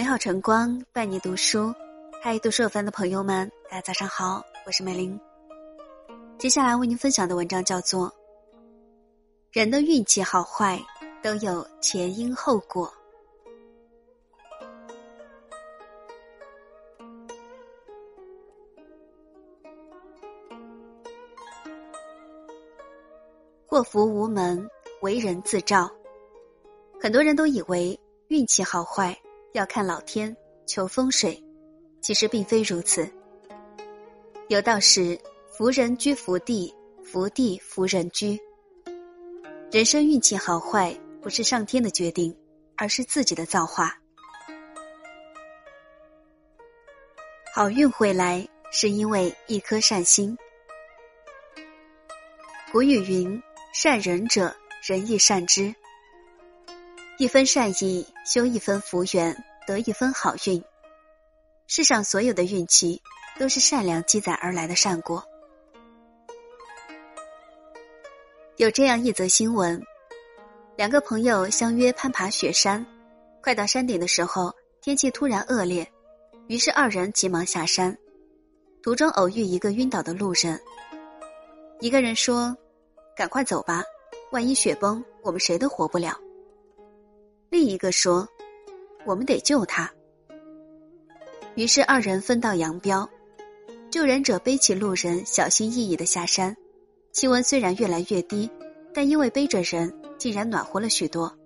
美好晨光伴你读书，嗨，读书有范的朋友们，大家早上好，我是美玲。接下来为您分享的文章叫做《人的运气好坏都有前因后果》。祸福无门，为人自照。很多人都以为运气好坏。要看老天求风水，其实并非如此。有道是“福人居福地，福地福人居”。人生运气好坏不是上天的决定，而是自己的造化。好运会来，是因为一颗善心。古语云：“善人者，人亦善之。”一分善意，修一分福缘，得一分好运。世上所有的运气，都是善良积攒而来的善果。有这样一则新闻：两个朋友相约攀爬雪山，快到山顶的时候，天气突然恶劣，于是二人急忙下山。途中偶遇一个晕倒的路人，一个人说：“赶快走吧，万一雪崩，我们谁都活不了。”另一个说：“我们得救他。”于是二人分道扬镳。救人者背起路人，小心翼翼的下山。气温虽然越来越低，但因为背着人，竟然暖和了许多。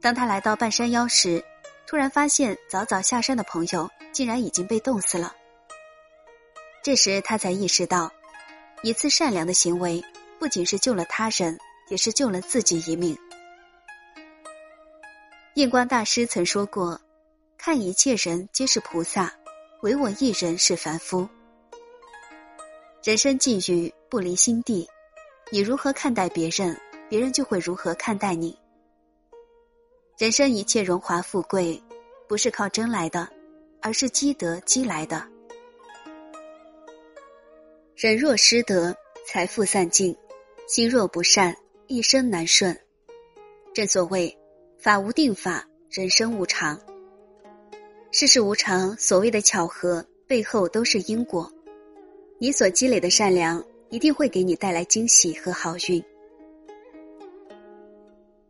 当他来到半山腰时，突然发现早早下山的朋友竟然已经被冻死了。这时他才意识到，一次善良的行为，不仅是救了他人，也是救了自己一命。印光大师曾说过：“看一切人皆是菩萨，唯我一人是凡夫。”人生际遇不离心地，你如何看待别人，别人就会如何看待你。人生一切荣华富贵，不是靠争来的，而是积德积来的。人若失德，财富散尽；心若不善，一生难顺。正所谓。法无定法，人生无常。世事无常，所谓的巧合背后都是因果。你所积累的善良，一定会给你带来惊喜和好运。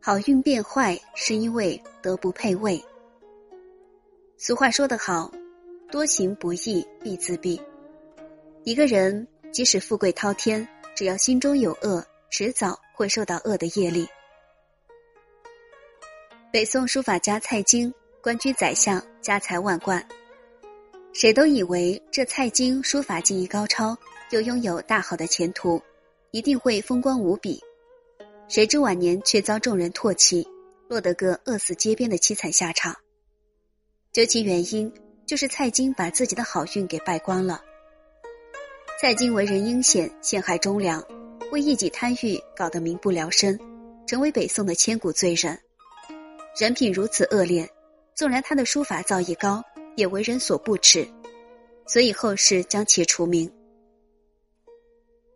好运变坏，是因为德不配位。俗话说得好，多行不义必自毙。一个人即使富贵滔天，只要心中有恶，迟早会受到恶的业力。北宋书法家蔡京官居宰相，家财万贯。谁都以为这蔡京书法技艺高超，又拥有大好的前途，一定会风光无比。谁知晚年却遭众人唾弃，落得个饿死街边的凄惨下场。究其原因，就是蔡京把自己的好运给败光了。蔡京为人阴险，陷害忠良，为一己贪欲搞得民不聊生，成为北宋的千古罪人。人品如此恶劣，纵然他的书法造诣高，也为人所不齿，所以后世将其除名。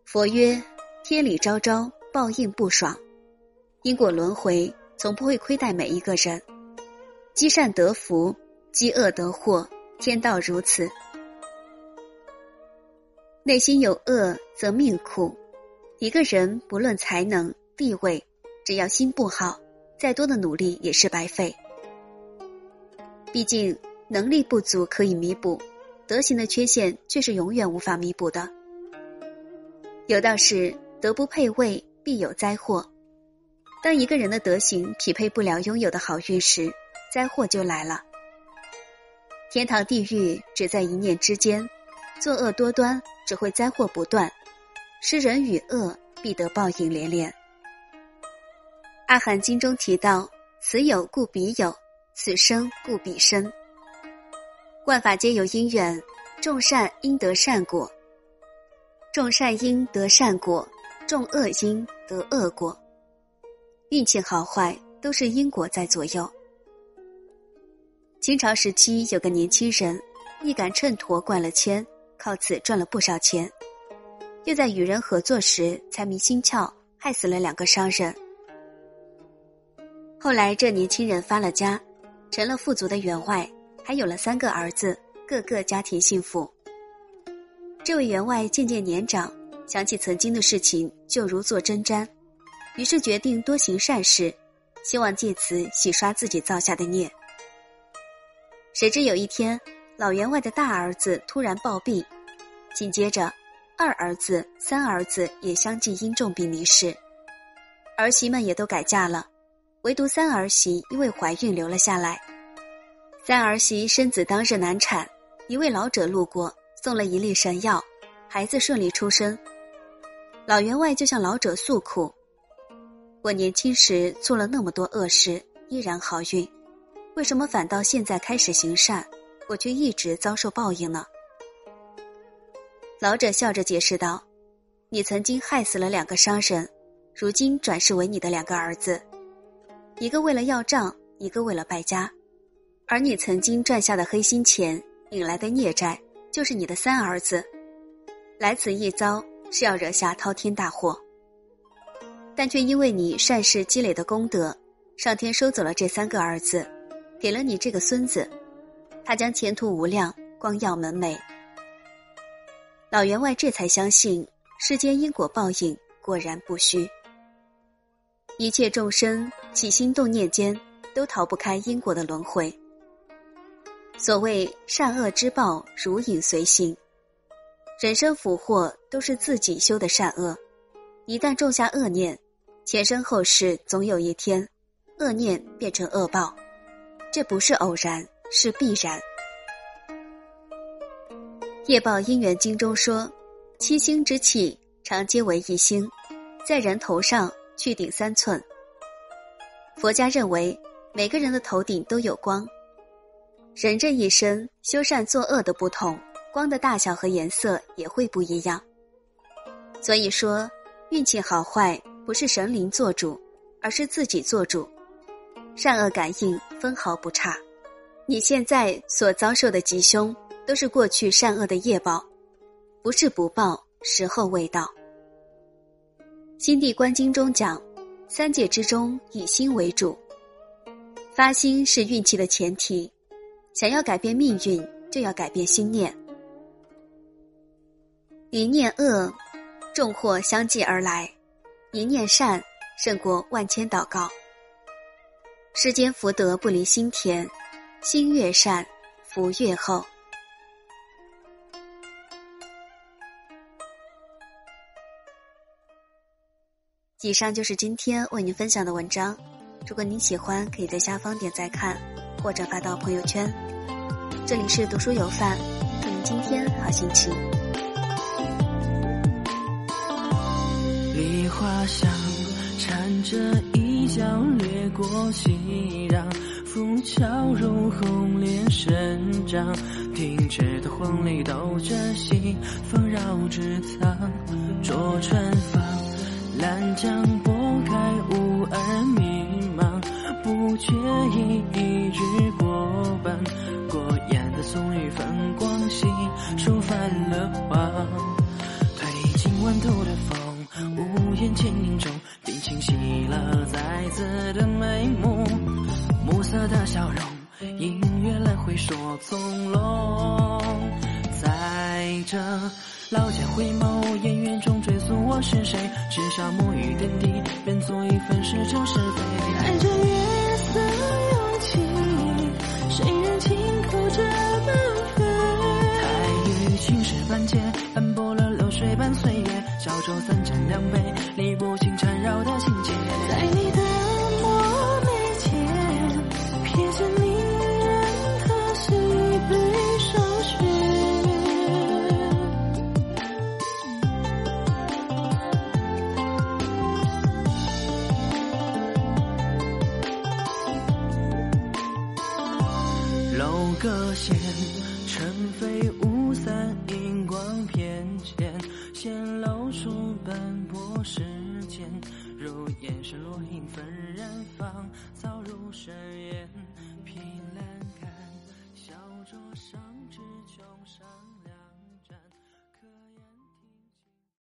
佛曰：“天理昭昭，报应不爽，因果轮回，从不会亏待每一个人。积善得福，积恶得祸，天道如此。内心有恶，则命苦。一个人不论才能、地位，只要心不好。”再多的努力也是白费。毕竟能力不足可以弥补，德行的缺陷却是永远无法弥补的。有道是德不配位，必有灾祸。当一个人的德行匹配不了拥有的好运时，灾祸就来了。天堂地狱只在一念之间，作恶多端只会灾祸不断，是人与恶必得报应连连。《阿含经》中提到：“此有故彼有，此生故彼生。万法皆有因缘，种善应得善果，种善因得善果，种恶因得恶果。运气好坏都是因果在左右。”清朝时期有个年轻人，一杆秤砣灌了铅，靠此赚了不少钱，又在与人合作时财迷心窍，害死了两个商人。后来，这年轻人发了家，成了富足的员外，还有了三个儿子，个个家庭幸福。这位员外渐渐年长，想起曾经的事情，就如坐针毡，于是决定多行善事，希望借此洗刷自己造下的孽。谁知有一天，老员外的大儿子突然暴毙，紧接着，二儿子、三儿子也相继因重病离世，儿媳们也都改嫁了，唯独三儿媳因为怀孕留了下来。三儿媳生子当日难产，一位老者路过，送了一粒神药，孩子顺利出生。老员外就向老者诉苦：“我年轻时做了那么多恶事，依然好运。”为什么反倒现在开始行善，我却一直遭受报应呢？老者笑着解释道：“你曾经害死了两个商人，如今转世为你的两个儿子，一个为了要账，一个为了败家。而你曾经赚下的黑心钱引来的孽债，就是你的三儿子。来此一遭是要惹下滔天大祸，但却因为你善事积累的功德，上天收走了这三个儿子。”给了你这个孙子，他将前途无量，光耀门楣。老员外这才相信世间因果报应果然不虚，一切众生起心动念间都逃不开因果的轮回。所谓善恶之报如影随形，人生福祸都是自己修的善恶，一旦种下恶念，前生后世总有一天，恶念变成恶报。这不是偶然，是必然。《业报因缘经》中说：“七星之气常皆为一星，在人头上去顶三寸。”佛家认为，每个人的头顶都有光，人这一生修善作恶的不同，光的大小和颜色也会不一样。所以说，运气好坏不是神灵做主，而是自己做主。善恶感应分毫不差，你现在所遭受的吉凶，都是过去善恶的业报，不是不报，时候未到。《心地观经》中讲，三界之中以心为主，发心是运气的前提，想要改变命运，就要改变心念。一念恶，众祸相继而来；一念善，胜过万千祷告。世间福德不离心田，心越善，福越厚。以上就是今天为您分享的文章。如果您喜欢，可以在下方点赞看，或者发到朋友圈。这里是读书有范，祝您今天好心情。梨花香缠着。衣角掠过熙攘，浮桥如红莲生长，停止的黄鹂抖着西风绕指藏，浊春芳，兰江拨开雾儿迷茫，不觉已一日过半，过眼的松雨泛光兮，书泛了黄，推进万途的风，无言轻凝中。清晰了再次的眉目，暮色的笑容，音乐来回说从容。在这老街回眸，烟云是谁，至少沐浴点滴，便做一份是真是非。爱着月色涌起，谁人轻叩着门扉？苔绿青石板街，斑驳了流水般岁月，小酌三盏两杯，理不清缠绕的情结。在你尘飞